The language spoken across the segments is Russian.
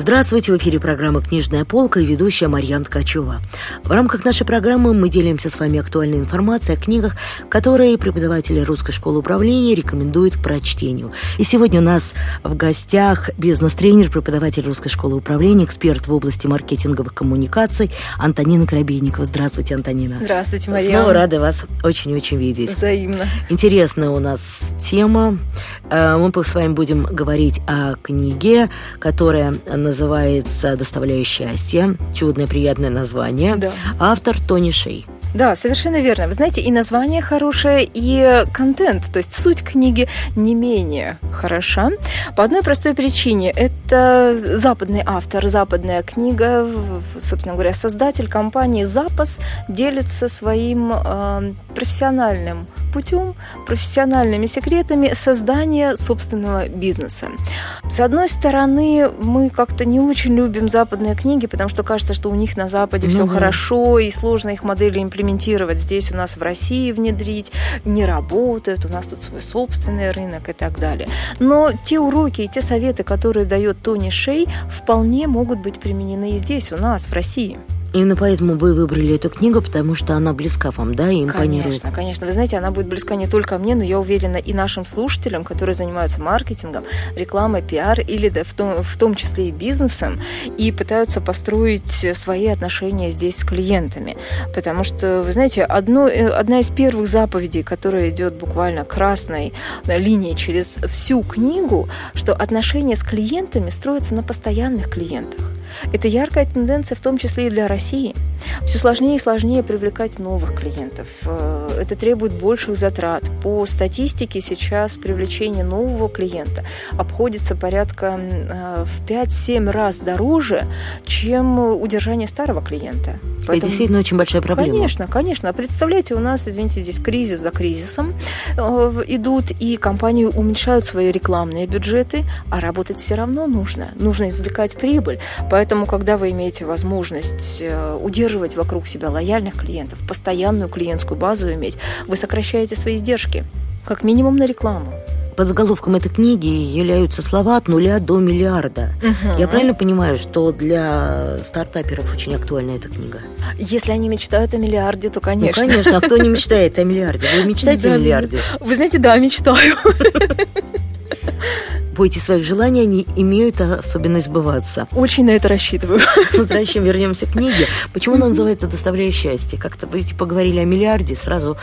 Здравствуйте, в эфире программа «Книжная полка» и ведущая Марьям Ткачева. В рамках нашей программы мы делимся с вами актуальной информацией о книгах, которые преподаватели Русской школы управления рекомендуют к прочтению. И сегодня у нас в гостях бизнес-тренер, преподаватель Русской школы управления, эксперт в области маркетинговых коммуникаций Антонина Крабейникова. Здравствуйте, Антонина. Здравствуйте, Марьям. Снова рада вас очень-очень видеть. Взаимно. Интересная у нас тема. Э, мы с вами будем говорить о книге, которая называется «Доставляя счастье». Чудное, приятное название. Да. Автор Тони Шей. Да, совершенно верно. Вы знаете, и название хорошее, и контент, то есть суть книги не менее хороша. По одной простой причине. Это западный автор, западная книга, собственно говоря, создатель компании «Запас» делится своим э, профессиональным путем, профессиональными секретами создания собственного бизнеса. С одной стороны, мы как-то не очень любим западные книги, потому что кажется, что у них на Западе ну, все да. хорошо, и сложно их модели имплементировать здесь у нас в России внедрить, не работает, у нас тут свой собственный рынок и так далее. Но те уроки и те советы, которые дает Тони Шей, вполне могут быть применены и здесь, у нас, в России. Именно поэтому вы выбрали эту книгу, потому что она близка вам, да, и импонирует. Конечно, конечно. Вы знаете, она будет близка не только мне, но я уверена и нашим слушателям, которые занимаются маркетингом, рекламой, пиар или да, в, том, в том числе и бизнесом, и пытаются построить свои отношения здесь с клиентами. Потому что, вы знаете, одно, э, одна из первых заповедей, которая идет буквально красной линией через всю книгу, что отношения с клиентами строятся на постоянных клиентах. Это яркая тенденция в том числе и для России. Все сложнее и сложнее привлекать новых клиентов. Э, это требует больших затрат. По статистике сейчас привлечение нового клиента обходится порядка э, в 5-7 раз дороже, чем удержание старого клиента. Поэтому... Это действительно очень большая проблема. Конечно, конечно. Представляете, у нас, извините, здесь кризис за кризисом э, идут, и компании уменьшают свои рекламные бюджеты, а работать все равно нужно. Нужно извлекать прибыль. Поэтому, когда вы имеете возможность э, удерживать вокруг себя лояльных клиентов, постоянную клиентскую базу иметь, вы сокращаете свои издержки, как минимум на рекламу под заголовком этой книги являются слова от нуля до миллиарда. Угу. Я правильно понимаю, что для стартаперов очень актуальна эта книга? Если они мечтают о миллиарде, то конечно. Ну, конечно. А кто не мечтает о миллиарде? Вы мечтаете о миллиарде? Вы знаете, да, мечтаю. Бойтесь своих желаний, они имеют особенность сбываться. Очень на это рассчитываю. Возвращаем, вернемся к книге. Почему она называется «Доставляя счастье»? Как-то вы поговорили о миллиарде, сразу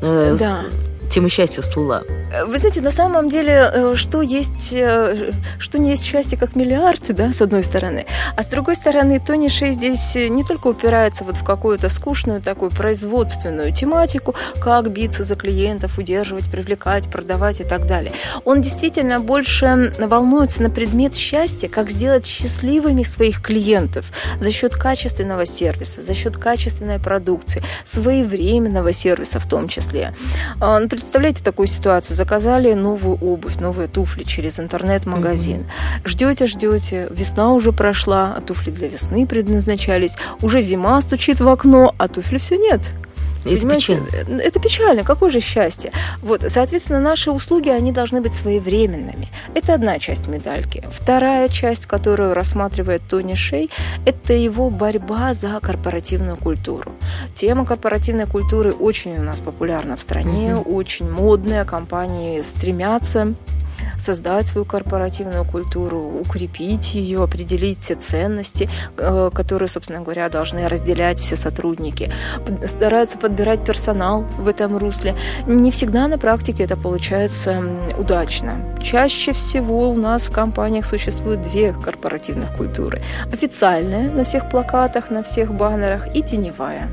э, да тема счастья всплыла? Вы знаете, на самом деле, э, что есть, э, что не есть счастье как миллиард, да, с одной стороны, а с другой стороны, Тони Шей здесь не только упирается вот в какую-то скучную такую производственную тематику, как биться за клиентов, удерживать, привлекать, продавать и так далее. Он действительно больше волнуется на предмет счастья, как сделать счастливыми своих клиентов за счет качественного сервиса, за счет качественной продукции, своевременного сервиса в том числе. Он представляете такую ситуацию? Заказали новую обувь, новые туфли через интернет-магазин. Mm-hmm. Ждете, ждете, весна уже прошла, а туфли для весны предназначались. Уже зима стучит в окно, а туфли все нет. Это печально. Это печально. Какое же счастье? Вот, соответственно, наши услуги, они должны быть своевременными. Это одна часть медальки. Вторая часть, которую рассматривает Тони Шей, это его борьба за корпоративную культуру. Тема корпоративной культуры очень у нас популярна в стране, угу. очень модная, компании стремятся создать свою корпоративную культуру, укрепить ее, определить все ценности, э, которые, собственно говоря, должны разделять все сотрудники. Стараются подбирать персонал в этом русле. Не всегда на практике это получается удачно. Чаще всего у нас в компаниях существует две корпоративных культуры. Официальная на всех плакатах, на всех баннерах и теневая.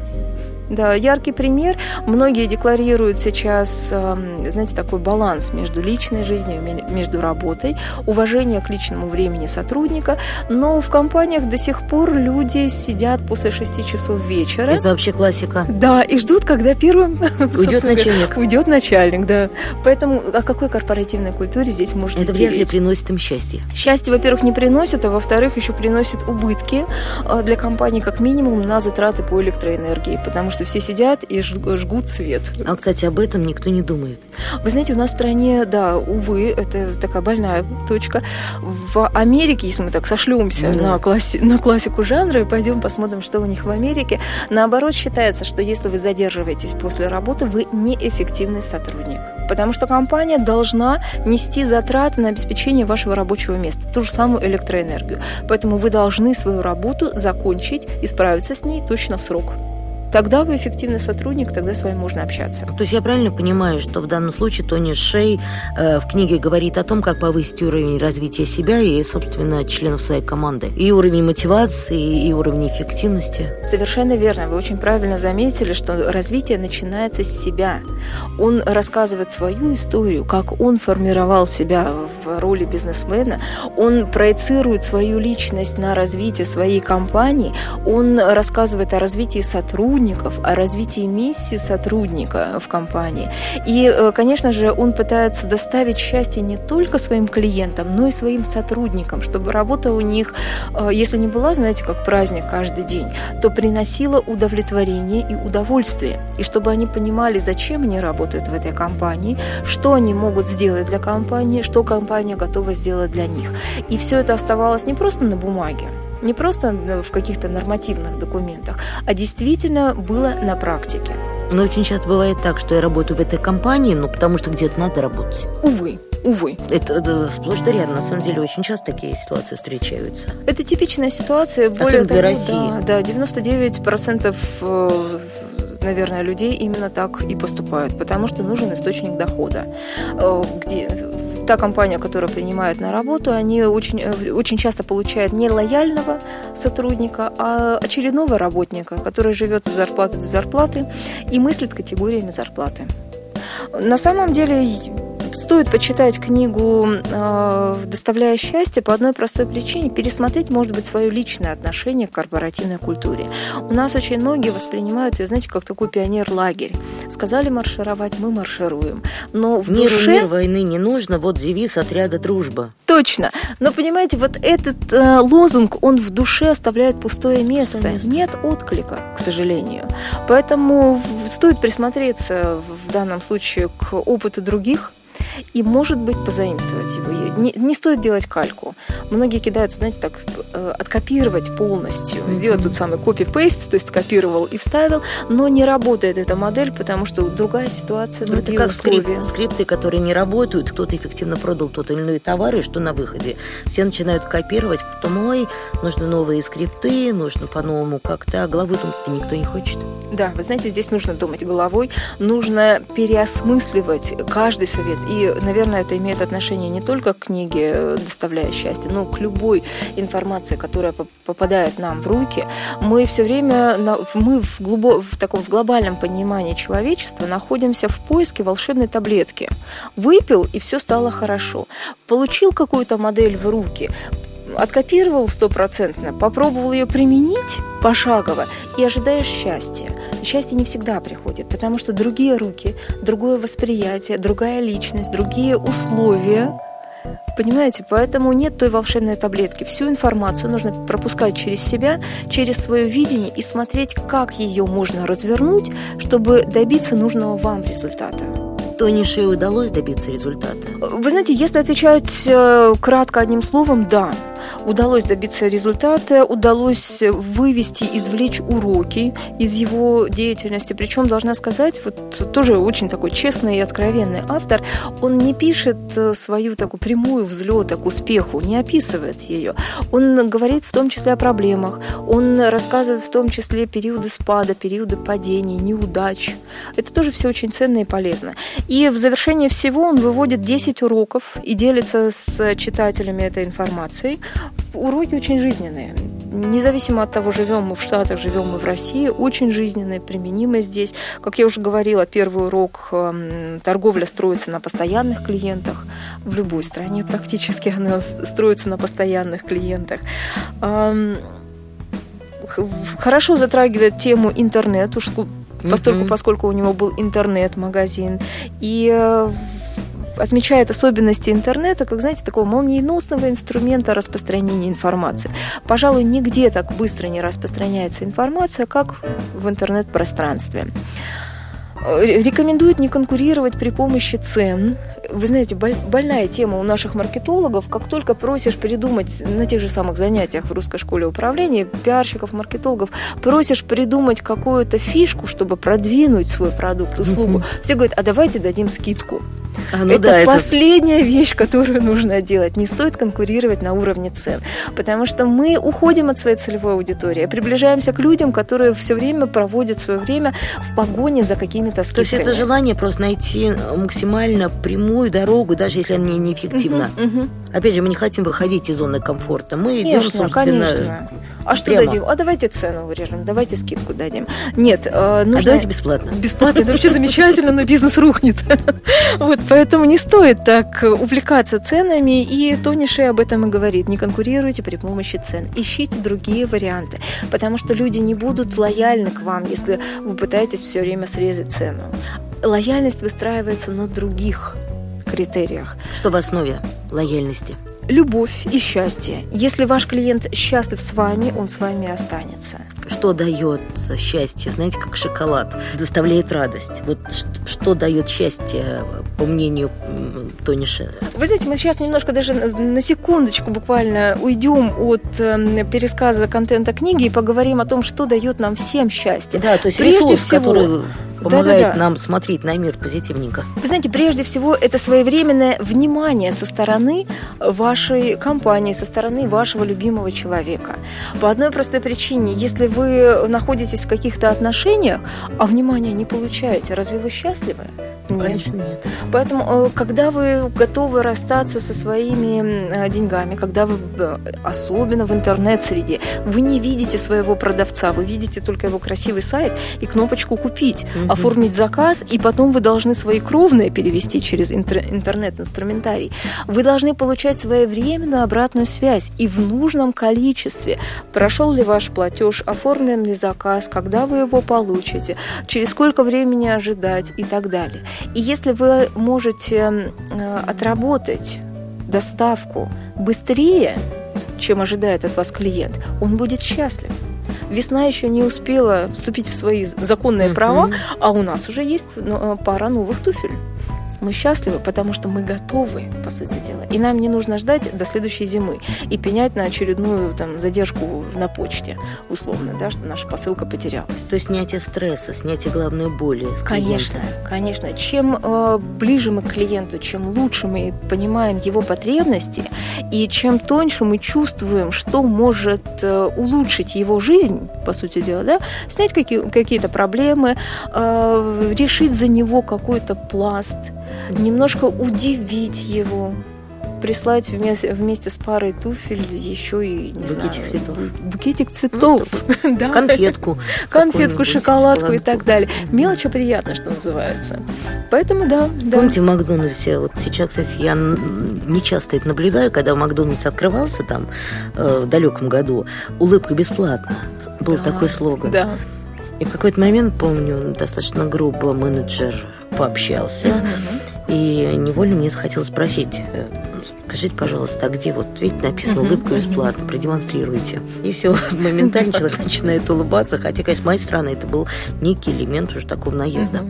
Да, яркий пример. Многие декларируют сейчас, эм, знаете, такой баланс между личной жизнью, между работой, уважение к личному времени сотрудника, но в компаниях до сих пор люди сидят после 6 часов вечера. Это вообще классика. Да, и ждут, когда первым уйдет начальник. Уйдет начальник, да. Поэтому о какой корпоративной культуре здесь может Это вряд ли приносит им счастье. Счастье, во-первых, не приносит, а во-вторых, еще приносит убытки э, для компании как минимум на затраты по электроэнергии, потому что что все сидят и жгут свет. А, кстати, об этом никто не думает. Вы знаете, у нас в стране, да, увы, это такая больная точка. В Америке, если мы так сошлемся да. на, класси- на классику жанра и пойдем посмотрим, что у них в Америке, наоборот считается, что если вы задерживаетесь после работы, вы неэффективный сотрудник потому что компания должна нести затраты на обеспечение вашего рабочего места, ту же самую электроэнергию. Поэтому вы должны свою работу закончить и справиться с ней точно в срок тогда вы эффективный сотрудник, тогда с вами можно общаться. То есть я правильно понимаю, что в данном случае Тони Шей э, в книге говорит о том, как повысить уровень развития себя и, собственно, членов своей команды. И уровень мотивации, и уровень эффективности. Совершенно верно. Вы очень правильно заметили, что развитие начинается с себя. Он рассказывает свою историю, как он формировал себя в роли бизнесмена. Он проецирует свою личность на развитие своей компании. Он рассказывает о развитии сотрудников, сотрудников, о развитии миссии сотрудника в компании. И, э, конечно же, он пытается доставить счастье не только своим клиентам, но и своим сотрудникам, чтобы работа у них, э, если не была, знаете, как праздник каждый день, то приносила удовлетворение и удовольствие. И чтобы они понимали, зачем они работают в этой компании, что они могут сделать для компании, что компания готова сделать для них. И все это оставалось не просто на бумаге, не просто в каких-то нормативных документах, а действительно было на практике. Но очень часто бывает так, что я работаю в этой компании, ну, потому что где-то надо работать. Увы, увы. Это, это сплошь да рядом. На самом деле очень часто такие ситуации встречаются. Это типичная ситуация. Более Особенно того, для России. Да, да, 99% э, наверное, людей именно так и поступают, потому что нужен источник дохода. Э, где та компания, которая принимает на работу, они очень, э, очень часто получают не лояльного сотрудника, а очередного работника, который живет от зарплаты до зарплаты и мыслит категориями зарплаты. На самом деле Стоит почитать книгу э, «Доставляя счастье» по одной простой причине. Пересмотреть, может быть, свое личное отношение к корпоративной культуре. У нас очень многие воспринимают ее, знаете, как такой пионер-лагерь. Сказали маршировать, мы маршируем. Но в Миру душе... мир войны не нужно, вот девиз отряда «Дружба». Точно. Но, понимаете, вот этот э, лозунг, он в душе оставляет пустое место. место. Нет отклика, к сожалению. Поэтому стоит присмотреться в данном случае к опыту других, и, может быть, позаимствовать его. Не, не стоит делать кальку. Многие кидают, знаете, так, откопировать полностью, сделать тот самый копи-пейст, то есть скопировал и вставил, но не работает эта модель, потому что другая ситуация, ну, другие это как условия. Скрип, скрипты, которые не работают, кто-то эффективно продал тот или иной товар, и что на выходе. Все начинают копировать, потом, ой, нужны новые скрипты, нужно по-новому как-то, а головой думать никто не хочет. Да, вы знаете, здесь нужно думать головой, нужно переосмысливать каждый совет. И, наверное, это имеет отношение не только к книге «Доставляя счастье», но к любой информации, которая попадает нам в руки. Мы все время, мы в, глубо, в таком в глобальном понимании человечества находимся в поиске волшебной таблетки. Выпил, и все стало хорошо. Получил какую-то модель в руки, откопировал стопроцентно, попробовал ее применить пошагово и ожидаешь счастья. счастье не всегда приходит, потому что другие руки, другое восприятие, другая личность, другие условия. Понимаете, поэтому нет той волшебной таблетки. Всю информацию нужно пропускать через себя, через свое видение и смотреть, как ее можно развернуть, чтобы добиться нужного вам результата. Тони Шей удалось добиться результата? Вы знаете, если отвечать э, кратко одним словом, да удалось добиться результата, удалось вывести, извлечь уроки из его деятельности. Причем, должна сказать, вот тоже очень такой честный и откровенный автор, он не пишет э, свою такую прямую взлета к успеху, не описывает ее. Он говорит в том числе о проблемах, он рассказывает в том числе периоды спада, периоды падений, неудач. Это тоже все очень ценно и полезно. И в завершение всего он выводит 10 уроков и делится с читателями этой информацией уроки очень жизненные. Независимо от того, живем мы в Штатах, живем мы в России, очень жизненные, применимые здесь. Как я уже говорила, первый урок эм, торговля строится на постоянных клиентах. В любой стране практически она строится на постоянных клиентах хорошо затрагивает тему интернет, уж постольку, поскольку у него был интернет-магазин. И э, отмечает особенности интернета, как, знаете, такого молниеносного инструмента распространения информации. Пожалуй, нигде так быстро не распространяется информация, как в интернет-пространстве. Э, рекомендуют не конкурировать при помощи цен. Вы знаете, больная тема у наших маркетологов. Как только просишь придумать на тех же самых занятиях в русской школе управления, пиарщиков, маркетологов, просишь придумать какую-то фишку, чтобы продвинуть свой продукт, услугу, все говорят, а давайте дадим скидку. А, ну это да, последняя это... вещь, которую нужно делать. Не стоит конкурировать на уровне цен, потому что мы уходим от своей целевой аудитории, приближаемся к людям, которые все время проводят свое время в погоне за какими-то скидками. То есть это желание просто найти максимально прямую дорогу, даже если она неэффективна. Угу, угу. Опять же, мы не хотим выходить из зоны комфорта. Мы конечно, идем, собственно, конечно. А что прямо. дадим? А давайте цену вырежем, давайте скидку дадим. Нет, э, нужно... А давайте бесплатно. Бесплатно, это вообще замечательно, но бизнес рухнет. Вот, поэтому не стоит так увлекаться ценами, и Тони Шей об этом и говорит. Не конкурируйте при помощи цен. Ищите другие варианты, потому что люди не будут лояльны к вам, если вы пытаетесь все время срезать цену. Лояльность выстраивается на других критериях. Что в основе лояльности? Любовь и счастье. Если ваш клиент счастлив с вами, он с вами останется. Что дает счастье? Знаете, как шоколад доставляет радость. Вот что дает счастье, по мнению Тони Шера? Вы знаете, мы сейчас немножко даже на секундочку буквально уйдем от э, пересказа контента книги и поговорим о том, что дает нам всем счастье. Да, то есть Прежде ресурс, всего, который помогает да, да, да. нам смотреть на мир позитивненько. Вы знаете, прежде всего, это своевременное внимание со стороны вашей компании, со стороны вашего любимого человека. По одной простой причине, если вы находитесь в каких-то отношениях, а внимания не получаете, разве вы счастливы? Нет. Конечно, нет. Поэтому, э, когда вы готовы расстаться со своими э, деньгами, когда вы, особенно в интернет-среде, вы не видите своего продавца, вы видите только его красивый сайт и кнопочку «Купить», угу. оформить заказ, и потом вы должны свои кровные перевести через интернет-инструментарий. Вы должны получать своевременную обратную связь и в нужном количестве. Прошел ли ваш платеж, оформлен ли заказ, когда вы его получите, через сколько времени ожидать и так далее. И если вы можете э, отработать доставку быстрее, чем ожидает от вас клиент, он будет счастлив. Весна еще не успела вступить в свои законные права, а у нас уже есть ну, э, пара новых туфель мы счастливы, потому что мы готовы, по сути дела. И нам не нужно ждать до следующей зимы и пенять на очередную там, задержку на почте, условно, да, что наша посылка потерялась. То есть снятие стресса, снятие главной боли Конечно, конечно. Чем э, ближе мы к клиенту, чем лучше мы понимаем его потребности, и чем тоньше мы чувствуем, что может э, улучшить его жизнь, по сути дела, да, снять какие- какие-то проблемы, э, решить за него какой-то пласт, немножко удивить его, прислать вместе, вместе с парой туфель еще и не букетик знаю, цветов. Букетик цветов, ну, да. конфетку, конфетку, шоколадку и так далее. Мелочь приятно, что называется. Поэтому да. Помните в Макдональдсе? Вот сейчас, кстати, я не часто это наблюдаю, когда Макдональдс открывался там э, в далеком году, улыбка бесплатно. Был да, такой слоган. Да. И в какой-то момент, помню, достаточно грубо менеджер пообщался, mm-hmm. и невольно мне захотелось спросить, э, скажите, пожалуйста, а где вот, видите, написано улыбка бесплатно, продемонстрируйте. И все, моментально человек начинает улыбаться, хотя, конечно, с моей стороны это был некий элемент уже такого наезда.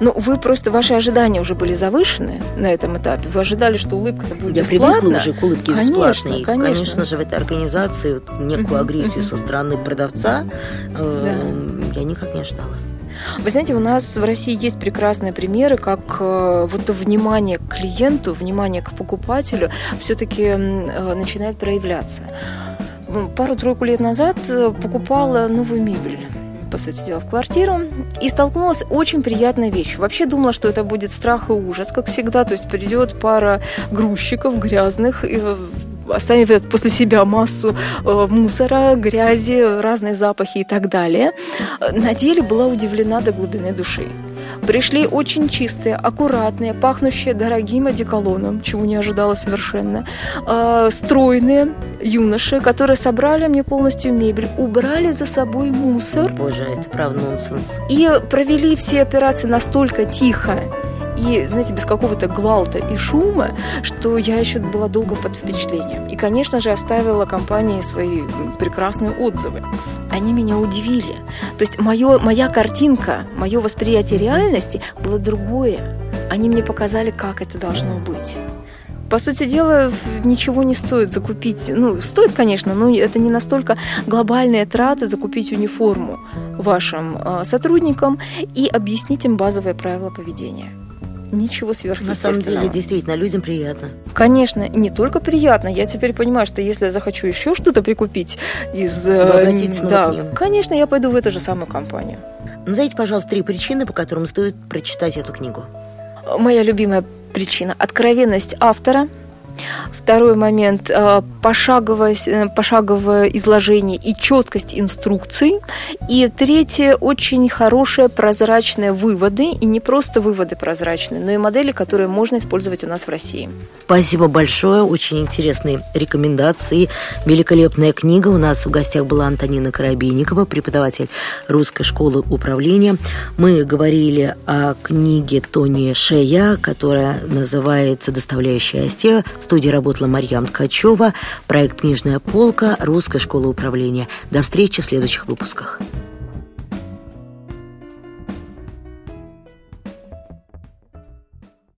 Ну, вы просто, ваши ожидания уже были завышены на этом этапе. Вы ожидали, что улыбка-то будет Я бесплатна. привыкла уже к улыбке конечно, бесплатной. Конечно. конечно же, в этой организации вот некую агрессию со стороны продавца э, я никак не ожидала. Вы знаете, у нас в России есть прекрасные примеры, как э, вот то внимание к клиенту, внимание к покупателю все-таки э, начинает проявляться. Пару-тройку лет назад э, покупала новую мебель по сути дела, в квартиру и столкнулась очень приятной вещью. Вообще думала, что это будет страх и ужас, как всегда. То есть придет пара грузчиков грязных, и оставит после себя массу э, мусора, грязи, разные запахи и так далее. На деле была удивлена до глубины души. Пришли очень чистые, аккуратные, пахнущие дорогим одеколоном, чего не ожидала совершенно, э, стройные юноши, которые собрали мне полностью мебель, убрали за собой мусор. Боже, это правда нонсенс. И провели все операции настолько тихо, и, знаете, без какого-то гвалта и шума, что я еще была долго под впечатлением. И, конечно же, оставила компании свои прекрасные отзывы. Они меня удивили. То есть мое, моя картинка, мое восприятие реальности было другое. Они мне показали, как это должно быть. По сути дела, ничего не стоит закупить. Ну, стоит, конечно, но это не настолько глобальные траты закупить униформу вашим э, сотрудникам и объяснить им базовые правила поведения. Ничего сверхъестественного. На самом деле, действительно, людям приятно. Конечно, не только приятно. Я теперь понимаю, что если я захочу еще что-то прикупить из... Вы обратитесь да, конечно, я пойду в эту же самую компанию. Назовите, пожалуйста, три причины, по которым стоит прочитать эту книгу. Моя любимая причина – откровенность автора – Второй момент э, – пошаговое, э, пошаговое изложение и четкость инструкций. И третье – очень хорошие прозрачные выводы. И не просто выводы прозрачные, но и модели, которые можно использовать у нас в России. Спасибо большое. Очень интересные рекомендации. Великолепная книга. У нас в гостях была Антонина Коробейникова, преподаватель Русской школы управления. Мы говорили о книге Тони Шея, которая называется «Доставляющая Остия» В студии работала Марьям Ткачева, проект «Книжная полка», Русская школа управления. До встречи в следующих выпусках.